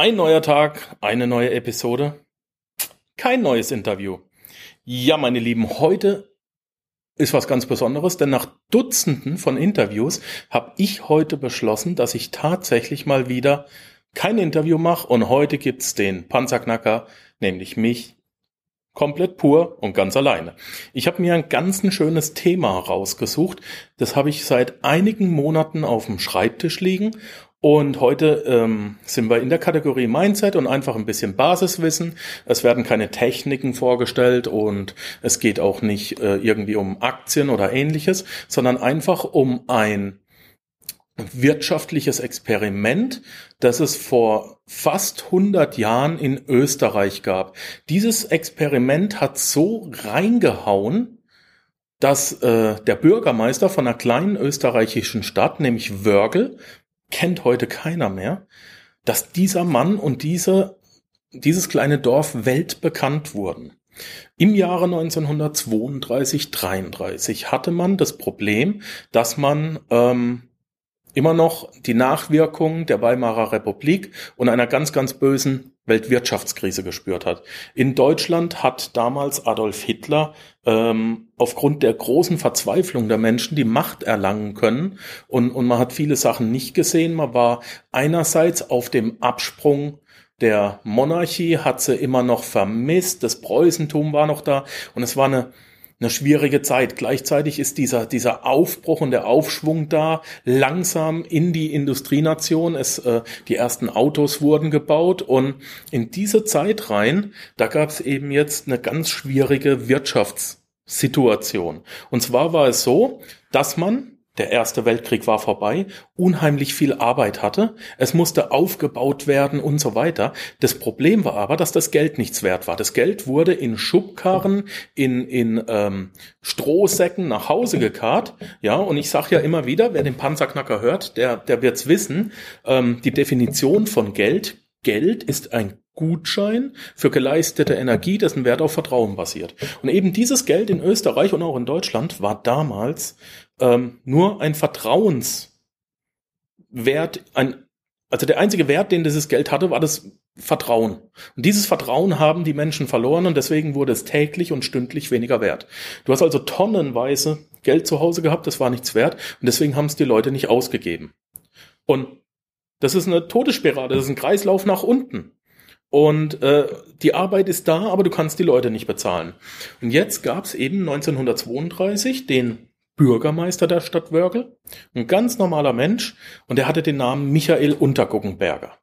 Ein neuer Tag, eine neue Episode, kein neues Interview. Ja, meine Lieben, heute ist was ganz Besonderes, denn nach Dutzenden von Interviews habe ich heute beschlossen, dass ich tatsächlich mal wieder kein Interview mache und heute gibt's den Panzerknacker, nämlich mich, komplett pur und ganz alleine. Ich habe mir ein ganz ein schönes Thema rausgesucht. Das habe ich seit einigen Monaten auf dem Schreibtisch liegen und heute ähm, sind wir in der Kategorie Mindset und einfach ein bisschen Basiswissen. Es werden keine Techniken vorgestellt und es geht auch nicht äh, irgendwie um Aktien oder ähnliches, sondern einfach um ein wirtschaftliches Experiment, das es vor fast 100 Jahren in Österreich gab. Dieses Experiment hat so reingehauen, dass äh, der Bürgermeister von einer kleinen österreichischen Stadt, nämlich Wörgl, kennt heute keiner mehr, dass dieser Mann und diese, dieses kleine Dorf weltbekannt wurden. Im Jahre 1932, 33 hatte man das Problem, dass man ähm, immer noch die Nachwirkungen der Weimarer Republik und einer ganz, ganz bösen Weltwirtschaftskrise gespürt hat. In Deutschland hat damals Adolf Hitler ähm, aufgrund der großen Verzweiflung der Menschen die Macht erlangen können und, und man hat viele Sachen nicht gesehen. Man war einerseits auf dem Absprung der Monarchie, hat sie immer noch vermisst, das Preußentum war noch da und es war eine eine schwierige Zeit. Gleichzeitig ist dieser, dieser Aufbruch und der Aufschwung da langsam in die Industrienation. Es, äh, die ersten Autos wurden gebaut und in diese Zeit rein, da gab es eben jetzt eine ganz schwierige Wirtschaftssituation. Und zwar war es so, dass man der Erste Weltkrieg war vorbei, unheimlich viel Arbeit hatte, es musste aufgebaut werden und so weiter. Das Problem war aber, dass das Geld nichts wert war. Das Geld wurde in Schubkarren, in, in ähm, Strohsäcken nach Hause gekarrt. Ja, und ich sage ja immer wieder, wer den Panzerknacker hört, der, der wird's wissen, ähm, die Definition von Geld, Geld ist ein Gutschein für geleistete Energie, dessen Wert auf Vertrauen basiert. Und eben dieses Geld in Österreich und auch in Deutschland war damals ähm, nur ein Vertrauenswert, ein, also der einzige Wert, den dieses Geld hatte, war das Vertrauen. Und dieses Vertrauen haben die Menschen verloren und deswegen wurde es täglich und stündlich weniger wert. Du hast also tonnenweise Geld zu Hause gehabt, das war nichts wert und deswegen haben es die Leute nicht ausgegeben. Und das ist eine Todesspirale, das ist ein Kreislauf nach unten. Und äh, die Arbeit ist da, aber du kannst die Leute nicht bezahlen. Und jetzt gab es eben 1932 den Bürgermeister der Stadt Wörgl, ein ganz normaler Mensch, und der hatte den Namen Michael Unterguckenberger.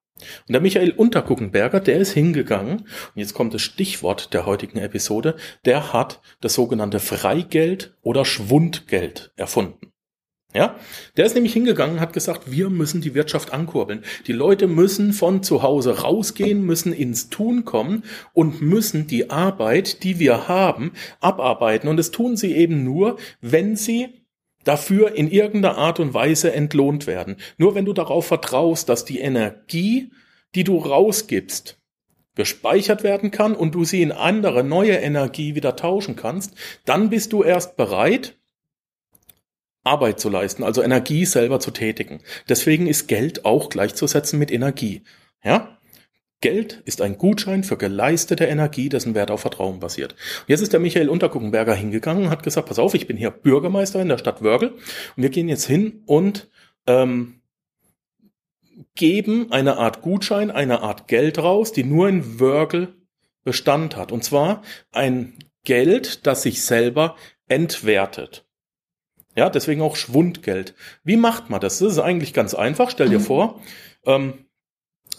Und der Michael Unterguckenberger, der ist hingegangen, und jetzt kommt das Stichwort der heutigen Episode, der hat das sogenannte Freigeld oder Schwundgeld erfunden. Ja, der ist nämlich hingegangen, hat gesagt, wir müssen die Wirtschaft ankurbeln. Die Leute müssen von zu Hause rausgehen, müssen ins Tun kommen und müssen die Arbeit, die wir haben, abarbeiten. Und das tun sie eben nur, wenn sie dafür in irgendeiner Art und Weise entlohnt werden. Nur wenn du darauf vertraust, dass die Energie, die du rausgibst, gespeichert werden kann und du sie in andere neue Energie wieder tauschen kannst, dann bist du erst bereit, Arbeit zu leisten, also Energie selber zu tätigen. Deswegen ist Geld auch gleichzusetzen mit Energie. Ja? Geld ist ein Gutschein für geleistete Energie, dessen Wert auf Vertrauen basiert. Und jetzt ist der Michael Unterguckenberger hingegangen und hat gesagt, pass auf, ich bin hier Bürgermeister in der Stadt Wörgl und wir gehen jetzt hin und ähm, geben eine Art Gutschein, eine Art Geld raus, die nur in Wörgl Bestand hat. Und zwar ein Geld, das sich selber entwertet. Ja, deswegen auch Schwundgeld. Wie macht man das? Das ist eigentlich ganz einfach. Stell dir mhm. vor, ähm,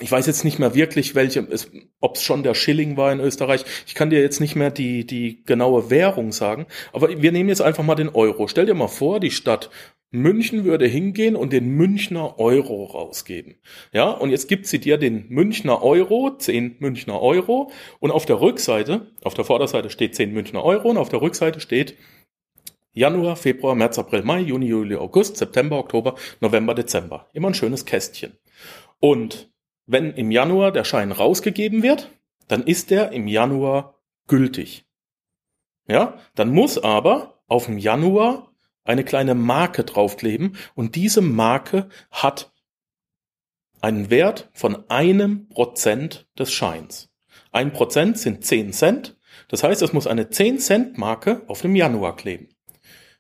ich weiß jetzt nicht mehr wirklich, welche, ob es schon der Schilling war in Österreich. Ich kann dir jetzt nicht mehr die, die genaue Währung sagen. Aber wir nehmen jetzt einfach mal den Euro. Stell dir mal vor, die Stadt München würde hingehen und den Münchner Euro rausgeben. Ja, und jetzt gibt sie dir den Münchner Euro, 10 Münchner Euro, und auf der Rückseite, auf der Vorderseite steht 10 Münchner Euro und auf der Rückseite steht Januar, Februar, März, April, Mai, Juni, Juli, August, September, Oktober, November, Dezember. Immer ein schönes Kästchen. Und wenn im Januar der Schein rausgegeben wird, dann ist der im Januar gültig. Ja, dann muss aber auf dem Januar eine kleine Marke draufkleben und diese Marke hat einen Wert von einem Prozent des Scheins. Ein Prozent sind zehn Cent. Das heißt, es muss eine zehn Cent Marke auf dem Januar kleben.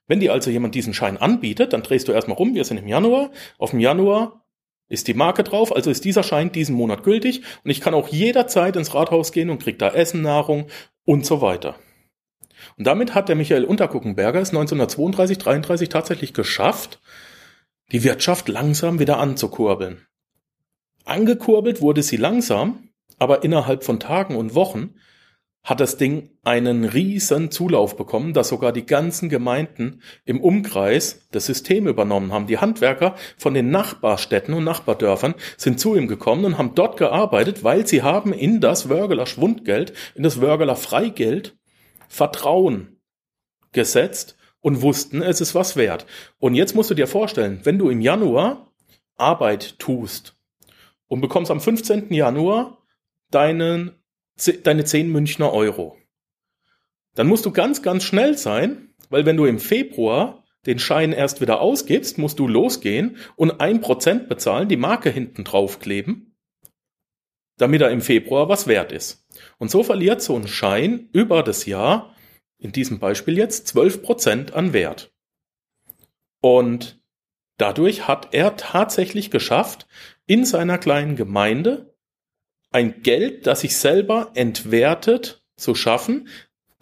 Wenn dir also jemand diesen Schein anbietet, dann drehst du erstmal rum, wir sind im Januar. Auf dem Januar ist die Marke drauf, also ist dieser Schein diesen Monat gültig und ich kann auch jederzeit ins Rathaus gehen und krieg da Essen, Nahrung und so weiter. Und damit hat der Michael Unterguckenberger es 1932, 33 tatsächlich geschafft, die Wirtschaft langsam wieder anzukurbeln. Angekurbelt wurde sie langsam, aber innerhalb von Tagen und Wochen hat das Ding einen riesen Zulauf bekommen, dass sogar die ganzen Gemeinden im Umkreis das System übernommen haben. Die Handwerker von den Nachbarstädten und Nachbardörfern sind zu ihm gekommen und haben dort gearbeitet, weil sie haben in das Wörgeler Schwundgeld, in das Wörgeler Freigeld Vertrauen gesetzt und wussten, es ist was wert. Und jetzt musst du dir vorstellen, wenn du im Januar Arbeit tust und bekommst am 15. Januar deinen deine 10 Münchner Euro. Dann musst du ganz, ganz schnell sein, weil wenn du im Februar den Schein erst wieder ausgibst, musst du losgehen und ein Prozent bezahlen, die Marke hinten draufkleben, damit er im Februar was wert ist. Und so verliert so ein Schein über das Jahr, in diesem Beispiel jetzt, 12 Prozent an Wert. Und dadurch hat er tatsächlich geschafft, in seiner kleinen Gemeinde ein Geld, das sich selber entwertet, zu schaffen.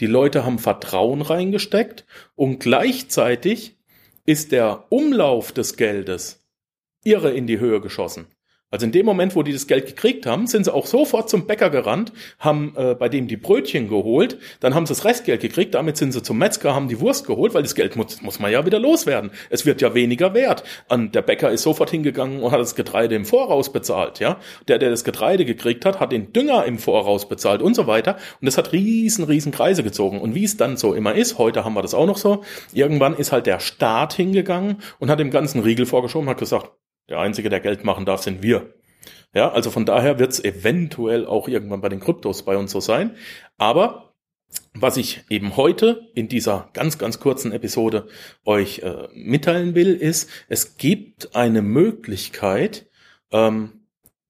Die Leute haben Vertrauen reingesteckt und gleichzeitig ist der Umlauf des Geldes irre in die Höhe geschossen. Also in dem Moment, wo die das Geld gekriegt haben, sind sie auch sofort zum Bäcker gerannt, haben äh, bei dem die Brötchen geholt, dann haben sie das Restgeld gekriegt, damit sind sie zum Metzger, haben die Wurst geholt, weil das Geld muss, muss man ja wieder loswerden. Es wird ja weniger wert. Und der Bäcker ist sofort hingegangen und hat das Getreide im Voraus bezahlt, ja. Der, der das Getreide gekriegt hat, hat den Dünger im Voraus bezahlt und so weiter. Und das hat riesen, riesen Kreise gezogen. Und wie es dann so immer ist, heute haben wir das auch noch so, irgendwann ist halt der Staat hingegangen und hat dem ganzen Riegel vorgeschoben, hat gesagt, der Einzige, der Geld machen darf, sind wir. Ja, also von daher wird es eventuell auch irgendwann bei den Kryptos bei uns so sein. Aber was ich eben heute in dieser ganz, ganz kurzen Episode euch äh, mitteilen will, ist, es gibt eine Möglichkeit, ähm,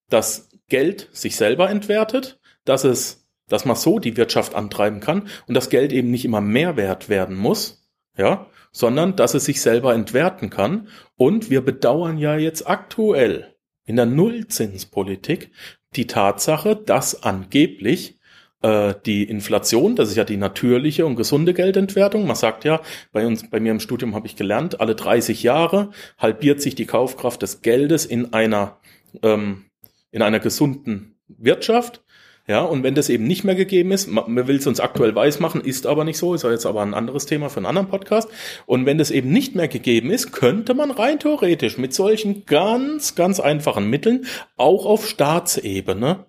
dass Geld sich selber entwertet, dass es, dass man so die Wirtschaft antreiben kann und das Geld eben nicht immer mehr wert werden muss, ja, sondern dass es sich selber entwerten kann. Und wir bedauern ja jetzt aktuell in der Nullzinspolitik die Tatsache, dass angeblich äh, die Inflation, das ist ja die natürliche und gesunde Geldentwertung. Man sagt ja, bei uns, bei mir im Studium habe ich gelernt, alle 30 Jahre halbiert sich die Kaufkraft des Geldes in einer ähm, in einer gesunden Wirtschaft. Ja, und wenn das eben nicht mehr gegeben ist, man will es uns aktuell weiß machen, ist aber nicht so, ist ja jetzt aber ein anderes Thema für einen anderen Podcast. Und wenn das eben nicht mehr gegeben ist, könnte man rein theoretisch mit solchen ganz, ganz einfachen Mitteln auch auf Staatsebene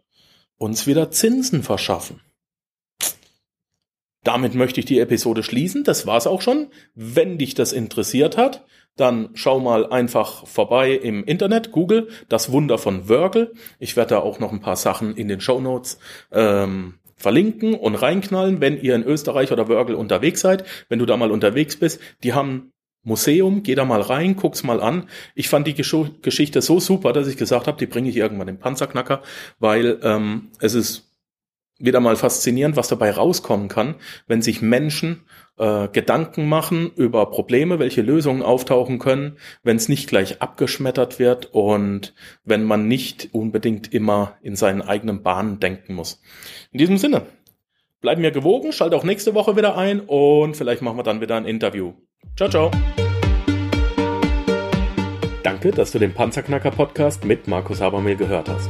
uns wieder Zinsen verschaffen. Damit möchte ich die Episode schließen. Das war's auch schon. Wenn dich das interessiert hat, dann schau mal einfach vorbei im Internet, Google, das Wunder von Wörgl. Ich werde da auch noch ein paar Sachen in den Show Notes ähm, verlinken und reinknallen, wenn ihr in Österreich oder Wörgl unterwegs seid. Wenn du da mal unterwegs bist, die haben Museum, geh da mal rein, guck's mal an. Ich fand die Gesch Geschichte so super, dass ich gesagt habe, die bringe ich irgendwann im Panzerknacker, weil ähm, es ist wieder mal faszinierend, was dabei rauskommen kann, wenn sich Menschen äh, Gedanken machen über Probleme, welche Lösungen auftauchen können, wenn es nicht gleich abgeschmettert wird und wenn man nicht unbedingt immer in seinen eigenen Bahnen denken muss. In diesem Sinne, bleiben mir gewogen, schalt auch nächste Woche wieder ein und vielleicht machen wir dann wieder ein Interview. Ciao, ciao. Danke, dass du den Panzerknacker Podcast mit Markus Habermehl gehört hast.